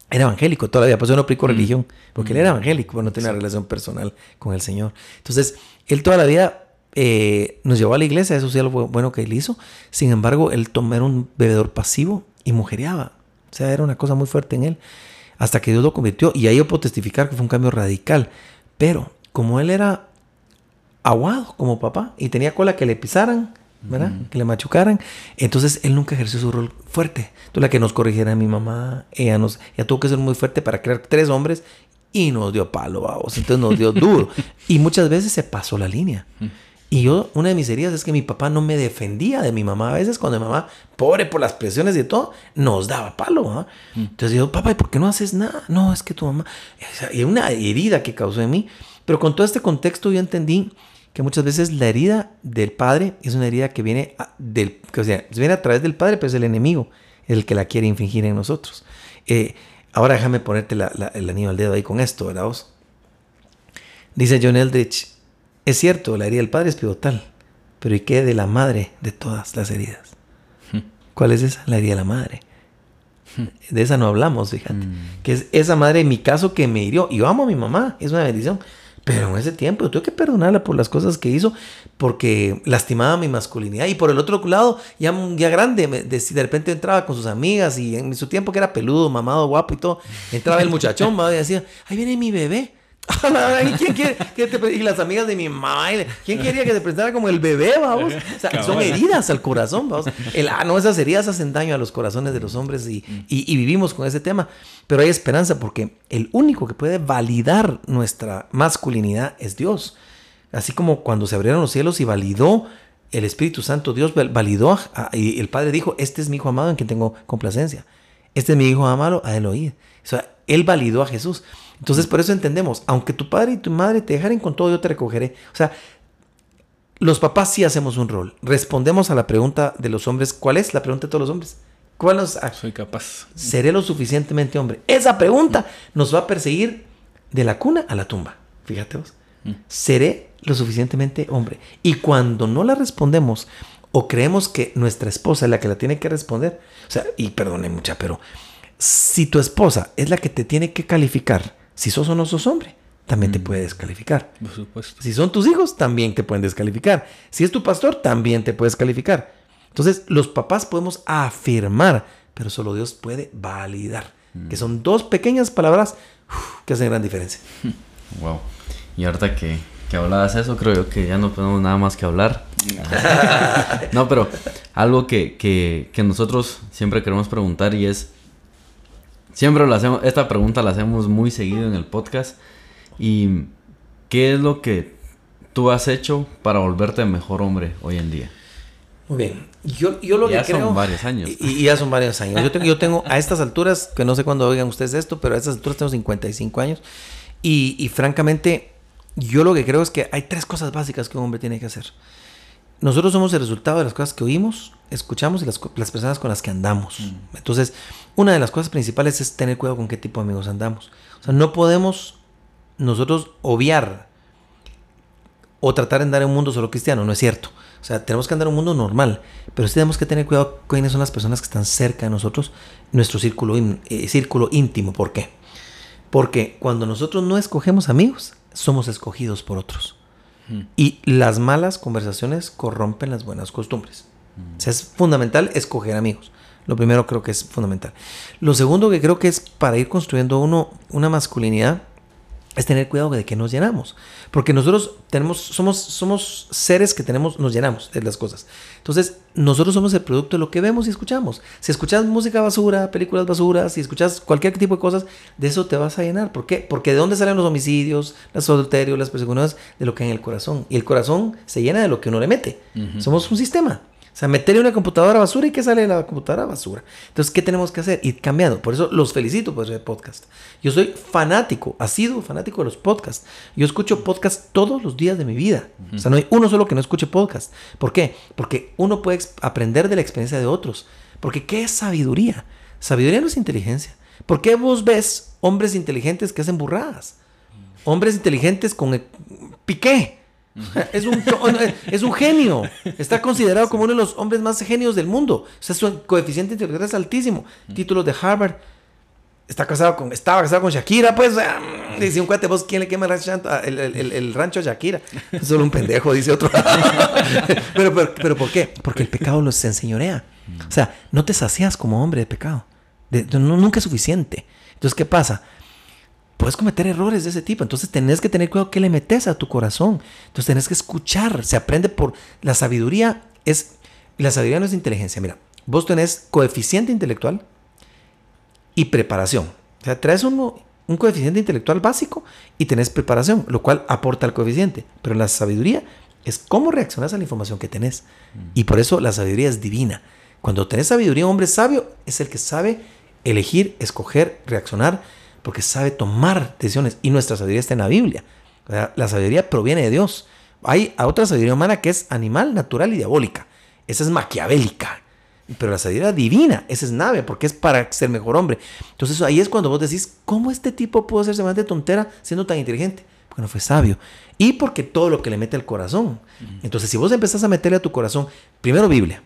era evangélico todavía, pues yo no aplico religión, porque él era evangélico, pero no tenía una relación personal con el Señor. Entonces, él toda la vida eh, nos llevó a la iglesia, eso sí es lo bu- bueno que él hizo. Sin embargo, él tomó, era un bebedor pasivo y mujeriaba. O sea, era una cosa muy fuerte en él. Hasta que Dios lo convirtió. Y ahí yo puedo testificar que fue un cambio radical. Pero como él era aguado como papá y tenía cola que le pisaran, ¿verdad? Que le machucaran. Entonces él nunca ejerció su rol fuerte. Entonces la que nos corrigiera mi mamá, ella nos, ella tuvo que ser muy fuerte para crear tres hombres y nos dio palo, vamos. Entonces nos dio duro. <laughs> y muchas veces se pasó la línea. Y yo, una de mis heridas es que mi papá no me defendía de mi mamá. A veces cuando mi mamá, pobre por las presiones y todo, nos daba palo. ¿ah? Entonces yo, papá, ¿y por qué no haces nada? No, es que tu mamá... Y una herida que causó en mí. Pero con todo este contexto yo entendí que muchas veces la herida del padre es una herida que viene, a- del, que, o sea, viene a través del padre, pero es el enemigo el que la quiere infringir en nosotros. Eh, ahora déjame ponerte la- la- el anillo al dedo ahí con esto, ¿verdad vos? Dice John Eldridge, es cierto, la herida del padre es pivotal, pero ¿y qué de la madre de todas las heridas? <laughs> ¿Cuál es esa? La herida de la madre. <laughs> De esa no hablamos, fíjate. Que es esa madre en mi caso que me hirió. Y yo amo a mi mamá, es una bendición. Pero en ese tiempo yo tuve que perdonarla por las cosas que hizo, porque lastimaba mi masculinidad. Y por el otro lado, ya, ya grande, de, de, repente entraba con sus amigas y en su tiempo que era peludo, mamado, guapo y todo, entraba el muchachón <laughs> y decía, ahí viene mi bebé. <laughs> ¿Quién quiere que te, y las amigas de mi mamá, ¿quién quería que te presentara como el bebé, vamos? O sea, son heridas al corazón, vamos. El, ah, no, esas heridas hacen daño a los corazones de los hombres y, y, vivimos con ese tema. Pero hay esperanza porque el único que puede validar nuestra masculinidad es Dios. Así como cuando se abrieron los cielos y validó el Espíritu Santo, Dios validó y el Padre dijo, este es mi hijo amado en quien tengo complacencia. Este es mi hijo amado, a él oír. O sea, él validó a Jesús. Entonces, por eso entendemos, aunque tu padre y tu madre te dejaren con todo, yo te recogeré. O sea, los papás sí hacemos un rol. Respondemos a la pregunta de los hombres. ¿Cuál es la pregunta de todos los hombres? ¿Cuál es? Soy capaz. ¿Seré lo suficientemente hombre? Esa pregunta nos va a perseguir de la cuna a la tumba. Fíjate vos. Mm. ¿Seré lo suficientemente hombre? Y cuando no la respondemos o creemos que nuestra esposa es la que la tiene que responder, o sea, y perdone mucha, pero si tu esposa es la que te tiene que calificar si sos o no sos hombre, también te mm. puede descalificar. Por supuesto. Si son tus hijos, también te pueden descalificar. Si es tu pastor, también te puedes calificar. Entonces, los papás podemos afirmar, pero solo Dios puede validar. Que mm. son dos pequeñas palabras que hacen gran diferencia. <laughs> Wow. Y ahorita que, que hablabas eso, creo yo que ya no tenemos nada más que hablar. <laughs> <laughs> no, pero algo que, que, que nosotros siempre queremos preguntar y es, Siempre lo hacemos, esta pregunta la hacemos muy seguido en el podcast. ¿Y qué es lo que tú has hecho para volverte mejor hombre hoy en día? Muy bien. Yo, yo lo ya que creo. Ya son varios años. Y, ya son varios años. Yo tengo, yo tengo, a estas alturas, que no sé cuándo oigan ustedes esto, pero a estas alturas tengo 55 años. Y, y francamente, yo lo que creo es que hay tres cosas básicas que un hombre tiene que hacer. Nosotros somos el resultado de las cosas que oímos, escuchamos y las, personas con las que andamos. Mm. Entonces, una de las cosas principales es tener cuidado con qué tipo de amigos andamos. O sea, no podemos nosotros obviar o tratar de andar en un mundo solo cristiano, no es cierto. O sea, tenemos que andar en un mundo normal, pero sí tenemos que tener cuidado con quiénes son las personas que están cerca de nosotros, nuestro círculo, eh, círculo íntimo. ¿Por qué? Porque cuando nosotros no escogemos amigos, somos escogidos por otros. Y las malas conversaciones corrompen las buenas costumbres. O sea, es fundamental escoger amigos. Lo primero creo que es fundamental. Lo segundo que creo que es para ir construyendo uno una masculinidad es tener cuidado de que nos llenamos. Porque nosotros tenemos, somos, somos seres que tenemos, nos llenamos de las cosas. Entonces, nosotros somos el producto de lo que vemos y escuchamos. Si escuchas música basura, películas basuras, si escuchas cualquier tipo de cosas, de eso te vas a llenar. ¿Por qué? Porque de dónde salen los homicidios, los adulterios, las persecuciones, de lo que hay en el corazón. Y el corazón se llena de lo que uno le mete. Somos un sistema. O sea, meterle una computadora basura y que sale de la computadora basura. Entonces, ¿qué tenemos que hacer? Ir cambiando. Por eso los felicito por ese podcast. Yo soy fanático, ha sido fanático de los podcasts. Yo escucho podcasts todos los días de mi vida. O sea, no hay uno solo que no escuche podcast. ¿Por qué? Porque uno puede aprender de la experiencia de otros. Porque ¿qué es sabiduría? Sabiduría no es inteligencia. ¿Por qué vos ves hombres inteligentes que hacen burradas? Hombres inteligentes con el piqué <laughs> es un, es un genio. Está considerado como uno de los hombres más genios del mundo. O sea, su coeficiente intelectual es altísimo. Títulos de Harvard. Está casado con, estaba casado con Shakira, pues. Dice un cuate, vos, ¿quién le quema el rancho, a Shakira? <laughs> Solo un pendejo, dice otro. <laughs> pero, pero, ¿por qué? Porque el pecado los enseñorea. O sea, no te sacias como hombre de pecado. nunca es suficiente. Entonces, ¿qué pasa? Puedes cometer errores de ese tipo. Entonces tenés que tener cuidado qué le metes a tu corazón. Entonces tenés que escuchar. Se aprende por la sabiduría. Es la sabiduría no es inteligencia. Mira, vos tenés coeficiente intelectual y preparación. O sea, traes uno, un coeficiente intelectual básico y tenés preparación, lo cual aporta al coeficiente. Pero la sabiduría es cómo reaccionas a la información que tenés. Y por eso la sabiduría es divina. Cuando tenés sabiduría, un hombre sabio es el que sabe elegir, escoger, reaccionar porque sabe tomar decisiones y nuestra sabiduría está en la Biblia. la sabiduría proviene de Dios. Hay otra sabiduría humana que es animal, natural y diabólica. Esa es maquiavélica. Pero la sabiduría divina, esa es nave, porque es para ser mejor hombre. Entonces ahí es cuando vos decís, ¿cómo este tipo pudo ser semejante tontera siendo tan inteligente? Porque no fue sabio. Y porque todo lo que le mete al corazón. Entonces si vos empezás a meterle a tu corazón, primero Biblia,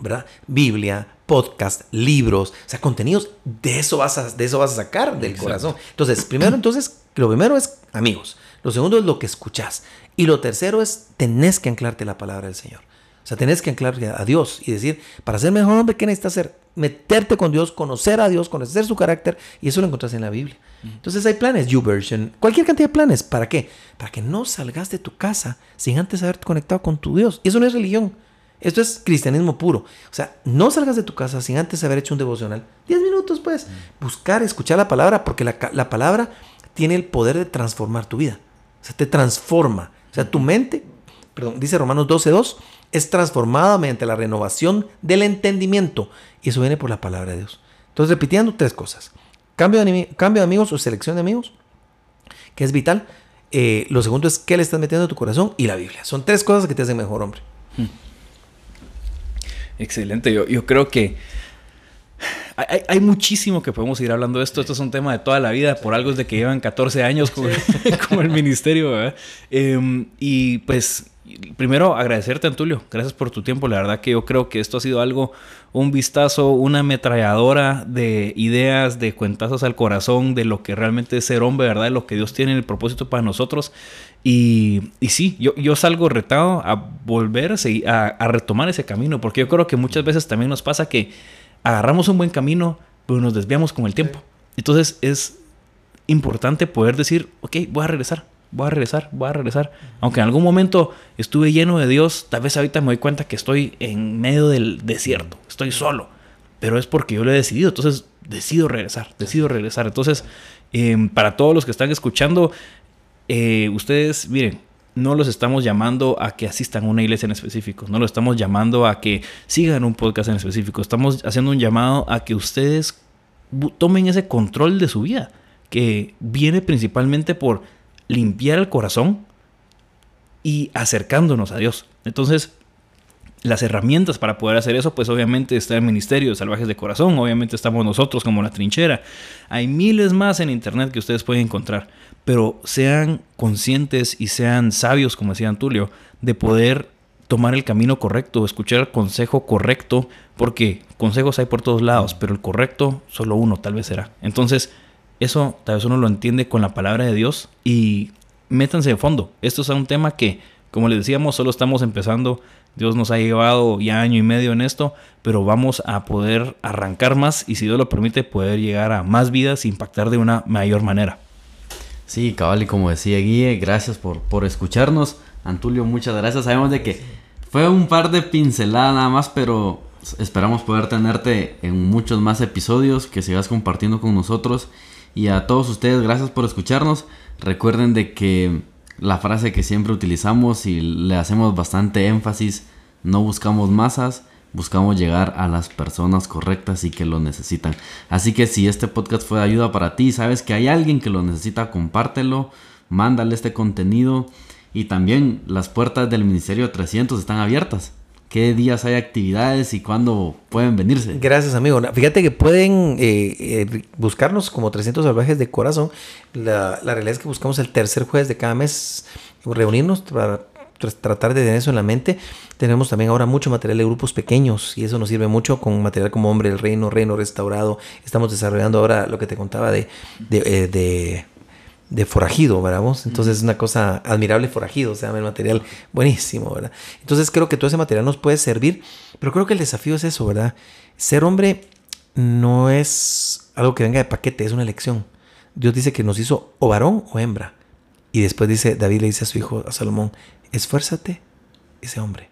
¿verdad? Biblia, podcast, libros, o sea, contenidos, de eso vas a, de eso vas a sacar del corazón. Entonces, primero, entonces, lo primero es amigos. Lo segundo es lo que escuchás. Y lo tercero es tenés que anclarte la palabra del Señor. O sea, tenés que anclarte a Dios y decir, para ser mejor hombre, ¿qué necesitas hacer? Meterte con Dios, conocer a Dios, conocer su carácter. Y eso lo encontrás en la Biblia. Entonces hay planes, YouVersion, cualquier cantidad de planes. ¿Para qué? Para que no salgas de tu casa sin antes haberte conectado con tu Dios. Y eso no es religión. Esto es cristianismo puro. O sea, no salgas de tu casa sin antes haber hecho un devocional. Diez minutos, pues. Buscar, escuchar la palabra, porque la, la palabra tiene el poder de transformar tu vida. O sea, te transforma. O sea, tu mente, perdón, dice Romanos 12.2, es transformada mediante la renovación del entendimiento. Y eso viene por la palabra de Dios. Entonces, repitiendo tres cosas. Cambio de, cambio de amigos o selección de amigos, que es vital. Eh, lo segundo es qué le estás metiendo a tu corazón y la Biblia. Son tres cosas que te hacen mejor hombre. Hmm. Excelente. Yo, yo creo que hay, hay, muchísimo que podemos ir hablando de esto. Esto es un tema de toda la vida. Por algo es de que llevan 14 años <laughs> como, el ministerio. Eh, y pues primero agradecerte, Antulio. Gracias por tu tiempo. La verdad que yo creo que esto ha sido algo, un vistazo, una ametralladora de ideas, de cuentazos al corazón, de lo que realmente es ser hombre, ¿verdad? De lo que Dios tiene en el propósito para nosotros. Y, y sí, yo, yo salgo retado a volver a, a retomar ese camino, porque yo creo que muchas veces también nos pasa que agarramos un buen camino, pero nos desviamos con el tiempo. Entonces es importante poder decir, ok, voy a regresar voy a regresar, voy a regresar. Aunque en algún momento estuve lleno de Dios, tal vez ahorita me doy cuenta que estoy en medio del desierto, estoy solo, pero es porque yo lo he decidido, entonces decido regresar, decido regresar. Entonces, em, para todos los que están escuchando, eh, ustedes, miren, no los estamos llamando a que asistan a una iglesia en específico, no los estamos llamando a que sigan un podcast en específico, estamos haciendo un llamado a que ustedes tomen ese control de su vida, que viene principalmente por limpiar el corazón y acercándonos a Dios. Entonces, las herramientas para poder hacer eso, pues obviamente está el Ministerio de Salvajes de Corazón, obviamente estamos nosotros como la trinchera. Hay miles más en Internet que ustedes pueden encontrar, pero sean conscientes y sean sabios, como decía Antulio, de poder tomar el camino correcto, escuchar el consejo correcto, porque consejos hay por todos lados, pero el correcto solo uno tal vez será. Entonces, eso tal vez uno lo entiende con la palabra de Dios y métanse de fondo. Esto es un tema que, como les decíamos, solo estamos empezando. Dios nos ha llevado ya año y medio en esto, pero vamos a poder arrancar más y si Dios lo permite, poder llegar a más vidas e impactar de una mayor manera. Sí, cabal, y como decía Guille, gracias por, por escucharnos. Antulio, muchas gracias. Sabemos de que fue un par de pinceladas nada más, pero esperamos poder tenerte en muchos más episodios, que sigas compartiendo con nosotros y a todos ustedes, gracias por escucharnos. Recuerden de que la frase que siempre utilizamos y le hacemos bastante énfasis, no buscamos masas, buscamos llegar a las personas correctas y que lo necesitan. Así que si este podcast fue de ayuda para ti, sabes que hay alguien que lo necesita, compártelo, mándale este contenido. Y también las puertas del Ministerio 300 están abiertas qué días hay actividades y cuándo pueden venirse. Gracias, amigo. Fíjate que pueden eh, eh, buscarnos como 300 salvajes de corazón. La, realidad es que buscamos el tercer jueves de cada mes reunirnos para tratar de tener eso en la mente. Tenemos también ahora mucho material de grupos pequeños y eso nos sirve mucho con material como Hombre del Reino, Reino Restaurado. Estamos desarrollando ahora lo que te contaba de, de eh, de forajido, ¿verdad? Entonces es una cosa admirable forajido, o sea, el material buenísimo, ¿verdad? Entonces creo que todo ese material nos puede servir, pero creo que el desafío es eso, ¿verdad? Ser hombre no es algo que venga de paquete, es una elección. Dios dice que nos hizo o varón o hembra. Y después dice, David le dice a su hijo, a Salomón, esfuérzate ese hombre.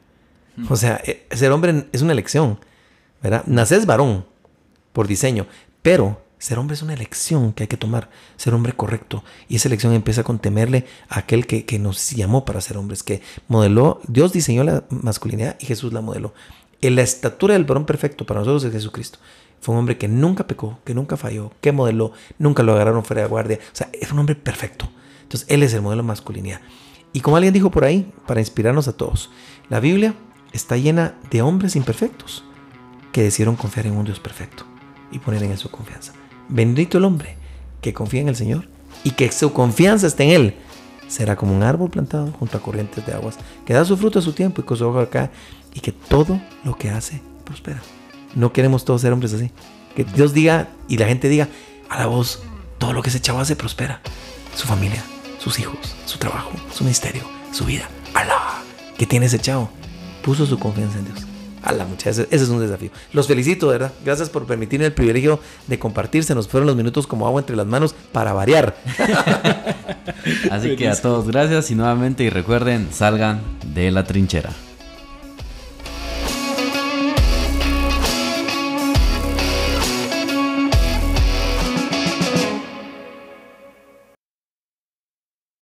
O sea, e, ser hombre es una elección, ¿verdad? Naces varón por diseño, pero ser hombre es una elección que hay que tomar, ser hombre correcto. Y esa elección empieza con temerle a aquel que, que, nos llamó para ser hombres, que modeló, Dios diseñó la masculinidad y Jesús la modeló. En la estatura del varón perfecto para nosotros es Jesucristo. Fue un hombre que nunca pecó, que nunca falló, que modeló, nunca lo agarraron fuera de guardia. O sea, es un hombre perfecto. Entonces, Él es el modelo de masculinidad. Y como alguien dijo por ahí, para inspirarnos a todos, la Biblia está llena de hombres imperfectos que decidieron confiar en un Dios perfecto y poner en su confianza. Bendito el hombre que confía en el Señor y que su confianza esté en Él. Será como un árbol plantado junto a corrientes de aguas, que da su fruto a su tiempo y con su hoja acá, y que todo lo que hace prospera. No queremos todos ser hombres así. Que Dios diga y la gente diga a la voz, todo lo que ese chavo hace prospera. su familia, sus hijos, su trabajo, su ministerio, su vida. ¡Alá! ¿Qué tiene ese chavo? Puso su confianza en Dios. ¡Hala, muchachos! Ese es un desafío. Los felicito, ¿verdad? Gracias por permitirme el privilegio de compartir. Se nos fueron los minutos como agua entre las manos para variar. <laughs> Así que a todos gracias y nuevamente y recuerden, salgan de la trinchera.